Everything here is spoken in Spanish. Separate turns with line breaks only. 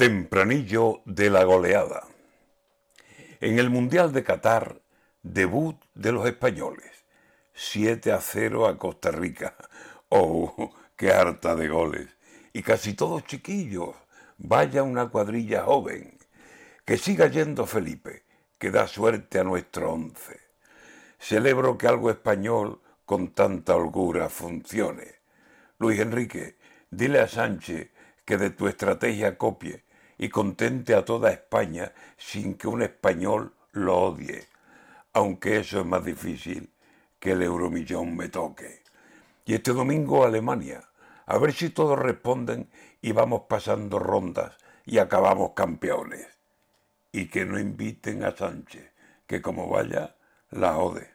Tempranillo de la goleada. En el Mundial de Qatar, debut de los españoles. 7 a 0 a Costa Rica. ¡Oh, qué harta de goles! Y casi todos chiquillos. Vaya una cuadrilla joven. Que siga yendo Felipe, que da suerte a nuestro once. Celebro que algo español con tanta holgura funcione. Luis Enrique, dile a Sánchez que de tu estrategia copie y contente a toda España sin que un español lo odie, aunque eso es más difícil que el euromillón me toque. Y este domingo Alemania, a ver si todos responden y vamos pasando rondas y acabamos campeones. Y que no inviten a Sánchez, que como vaya, la ode.